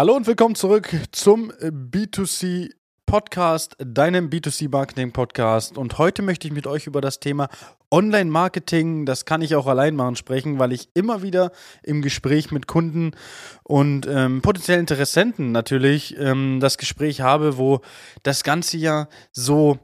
Hallo und willkommen zurück zum B2C Podcast, deinem B2C Marketing Podcast. Und heute möchte ich mit euch über das Thema Online-Marketing, das kann ich auch allein machen, sprechen, weil ich immer wieder im Gespräch mit Kunden und ähm, potenziellen Interessenten natürlich ähm, das Gespräch habe, wo das Ganze ja so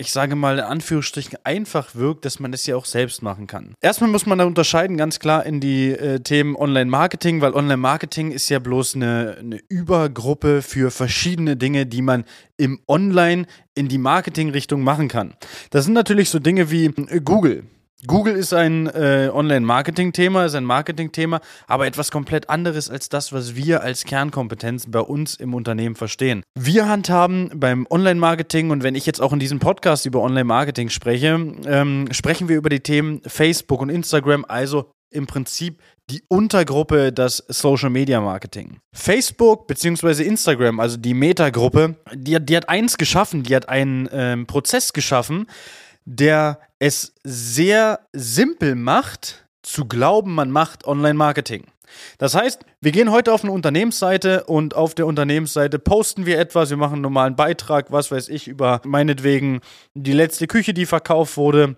ich sage mal in Anführungsstrichen einfach wirkt, dass man das ja auch selbst machen kann. Erstmal muss man da unterscheiden ganz klar in die äh, Themen Online-Marketing, weil Online-Marketing ist ja bloß eine, eine Übergruppe für verschiedene Dinge, die man im Online in die Marketing-Richtung machen kann. Das sind natürlich so Dinge wie äh, Google. Google ist ein äh, Online-Marketing-Thema, ist ein Marketing-Thema, aber etwas komplett anderes als das, was wir als Kernkompetenz bei uns im Unternehmen verstehen. Wir handhaben beim Online-Marketing und wenn ich jetzt auch in diesem Podcast über Online-Marketing spreche, ähm, sprechen wir über die Themen Facebook und Instagram, also im Prinzip die Untergruppe das Social Media Marketing. Facebook bzw. Instagram, also die Meta-Gruppe, die, die, hat eins geschaffen, die hat einen ähm, Prozess geschaffen, der es sehr simpel macht, zu glauben, man macht Online-Marketing. Das heißt, wir gehen heute auf eine Unternehmensseite und auf der Unternehmensseite posten wir etwas, wir machen einen normalen Beitrag, was weiß ich, über meinetwegen die letzte Küche, die verkauft wurde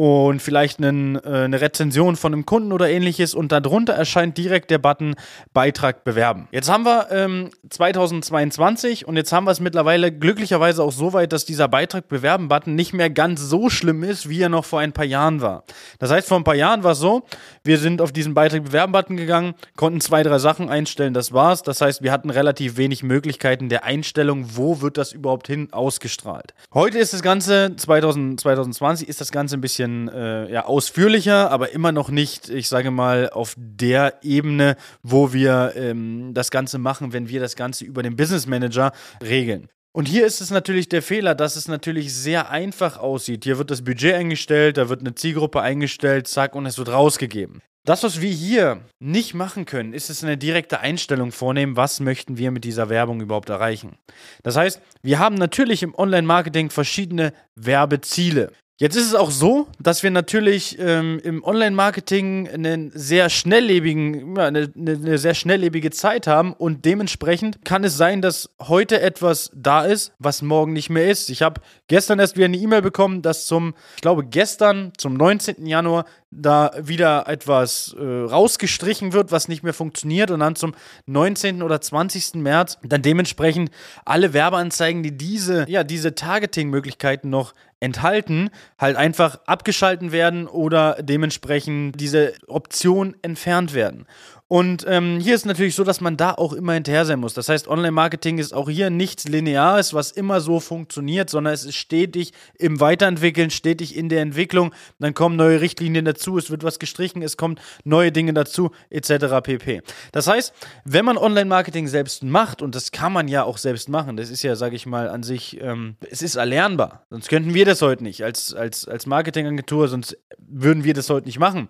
und vielleicht einen, äh, eine Rezension von einem Kunden oder ähnliches und darunter erscheint direkt der Button Beitrag bewerben. Jetzt haben wir ähm, 2022 und jetzt haben wir es mittlerweile glücklicherweise auch so weit, dass dieser Beitrag bewerben Button nicht mehr ganz so schlimm ist, wie er noch vor ein paar Jahren war. Das heißt, vor ein paar Jahren war es so, wir sind auf diesen Beitrag bewerben Button gegangen, konnten zwei, drei Sachen einstellen, das war's. Das heißt, wir hatten relativ wenig Möglichkeiten der Einstellung, wo wird das überhaupt hin ausgestrahlt. Heute ist das Ganze, 2000, 2020 ist das Ganze ein bisschen bisschen äh, ja, ausführlicher, aber immer noch nicht, ich sage mal, auf der Ebene, wo wir ähm, das Ganze machen, wenn wir das Ganze über den Business Manager regeln. Und hier ist es natürlich der Fehler, dass es natürlich sehr einfach aussieht. Hier wird das Budget eingestellt, da wird eine Zielgruppe eingestellt, zack, und es wird rausgegeben. Das, was wir hier nicht machen können, ist es eine direkte Einstellung vornehmen, was möchten wir mit dieser Werbung überhaupt erreichen. Das heißt, wir haben natürlich im Online-Marketing verschiedene Werbeziele. Jetzt ist es auch so, dass wir natürlich ähm, im Online-Marketing einen sehr schnelllebigen, ja, eine, eine, sehr schnelllebige Zeit haben und dementsprechend kann es sein, dass heute etwas da ist, was morgen nicht mehr ist. Ich habe gestern erst wieder eine E-Mail bekommen, dass zum, ich glaube gestern, zum 19. Januar, da wieder etwas äh, rausgestrichen wird, was nicht mehr funktioniert und dann zum 19. oder 20. März dann dementsprechend alle Werbeanzeigen, die diese, ja, diese Targeting-Möglichkeiten noch enthalten, halt einfach abgeschalten werden oder dementsprechend diese Option entfernt werden. Und ähm, hier ist natürlich so, dass man da auch immer hinterher sein muss. Das heißt, Online-Marketing ist auch hier nichts Lineares, was immer so funktioniert, sondern es ist stetig im Weiterentwickeln, stetig in der Entwicklung. Dann kommen neue Richtlinien dazu, es wird was gestrichen, es kommen neue Dinge dazu, etc. pp. Das heißt, wenn man Online-Marketing selbst macht, und das kann man ja auch selbst machen, das ist ja, sage ich mal, an sich, ähm, es ist erlernbar. Sonst könnten wir das heute nicht als, als, als Marketingagentur, sonst würden wir das heute nicht machen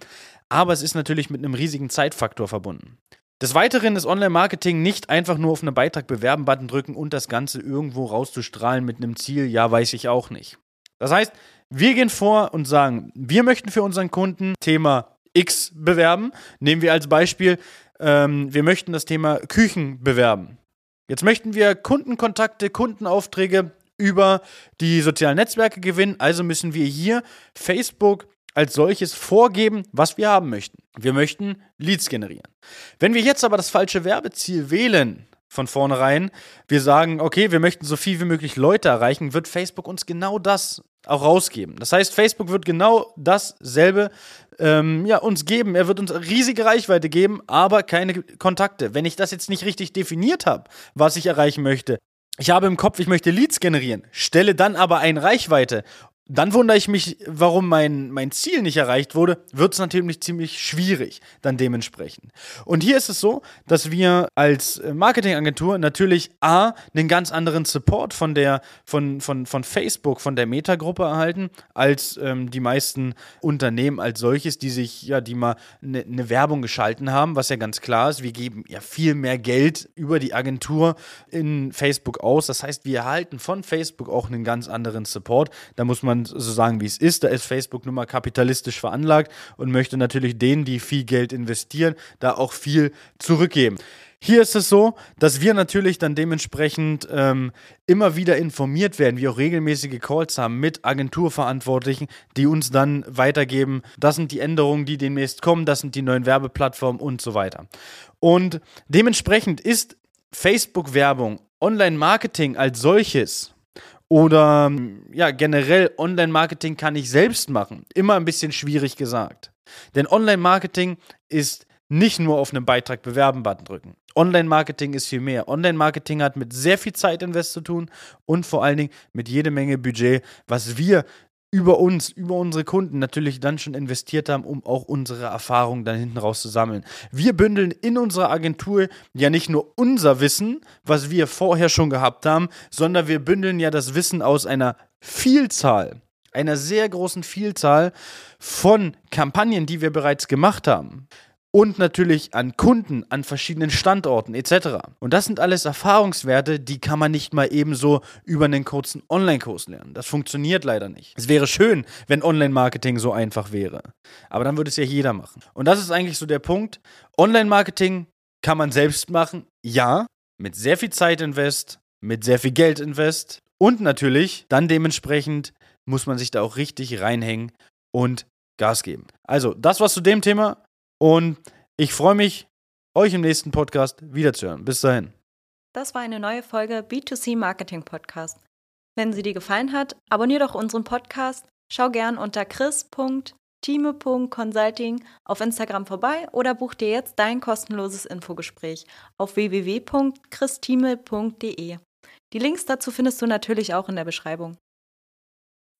aber es ist natürlich mit einem riesigen Zeitfaktor verbunden. Des Weiteren ist Online-Marketing nicht einfach nur auf einen Beitrag bewerben Button drücken und das Ganze irgendwo rauszustrahlen mit einem Ziel, ja, weiß ich auch nicht. Das heißt, wir gehen vor und sagen, wir möchten für unseren Kunden Thema X bewerben. Nehmen wir als Beispiel, ähm, wir möchten das Thema Küchen bewerben. Jetzt möchten wir Kundenkontakte, Kundenaufträge über die sozialen Netzwerke gewinnen. Also müssen wir hier Facebook, als solches vorgeben, was wir haben möchten. Wir möchten Leads generieren. Wenn wir jetzt aber das falsche Werbeziel wählen, von vornherein, wir sagen, okay, wir möchten so viel wie möglich Leute erreichen, wird Facebook uns genau das auch rausgeben. Das heißt, Facebook wird genau dasselbe ähm, ja, uns geben. Er wird uns riesige Reichweite geben, aber keine Kontakte. Wenn ich das jetzt nicht richtig definiert habe, was ich erreichen möchte, ich habe im Kopf, ich möchte Leads generieren, stelle dann aber eine Reichweite dann wundere ich mich, warum mein, mein Ziel nicht erreicht wurde, wird es natürlich ziemlich schwierig dann dementsprechend. Und hier ist es so, dass wir als Marketingagentur natürlich A, einen ganz anderen Support von der, von, von, von Facebook, von der Meta-Gruppe erhalten, als ähm, die meisten Unternehmen als solches, die sich, ja, die mal eine ne Werbung geschalten haben, was ja ganz klar ist. Wir geben ja viel mehr Geld über die Agentur in Facebook aus. Das heißt, wir erhalten von Facebook auch einen ganz anderen Support. Da muss man so sagen, wie es ist. Da ist Facebook nun mal kapitalistisch veranlagt und möchte natürlich denen, die viel Geld investieren, da auch viel zurückgeben. Hier ist es so, dass wir natürlich dann dementsprechend ähm, immer wieder informiert werden, wir auch regelmäßige Calls haben mit Agenturverantwortlichen, die uns dann weitergeben, das sind die Änderungen, die demnächst kommen, das sind die neuen Werbeplattformen und so weiter. Und dementsprechend ist Facebook-Werbung, Online-Marketing als solches oder ja, generell Online-Marketing kann ich selbst machen. Immer ein bisschen schwierig gesagt. Denn Online-Marketing ist nicht nur auf einen Beitrag bewerben Button drücken. Online-Marketing ist viel mehr. Online-Marketing hat mit sehr viel Zeitinvest zu tun und vor allen Dingen mit jede Menge Budget, was wir über uns, über unsere Kunden natürlich dann schon investiert haben, um auch unsere Erfahrungen dann hinten raus zu sammeln. Wir bündeln in unserer Agentur ja nicht nur unser Wissen, was wir vorher schon gehabt haben, sondern wir bündeln ja das Wissen aus einer Vielzahl, einer sehr großen Vielzahl von Kampagnen, die wir bereits gemacht haben und natürlich an Kunden an verschiedenen Standorten etc. Und das sind alles Erfahrungswerte, die kann man nicht mal ebenso über einen kurzen Online-Kurs lernen. Das funktioniert leider nicht. Es wäre schön, wenn Online-Marketing so einfach wäre. Aber dann würde es ja jeder machen. Und das ist eigentlich so der Punkt. Online-Marketing kann man selbst machen, ja, mit sehr viel Zeit invest, mit sehr viel Geld invest und natürlich dann dementsprechend muss man sich da auch richtig reinhängen und Gas geben. Also, das war's zu dem Thema. Und ich freue mich, euch im nächsten Podcast wiederzuhören. Bis dahin. Das war eine neue Folge B2C Marketing Podcast. Wenn sie dir gefallen hat, abonniere doch unseren Podcast, schau gern unter chris.time.consulting auf Instagram vorbei oder buch dir jetzt dein kostenloses Infogespräch auf www.christime.de. Die Links dazu findest du natürlich auch in der Beschreibung.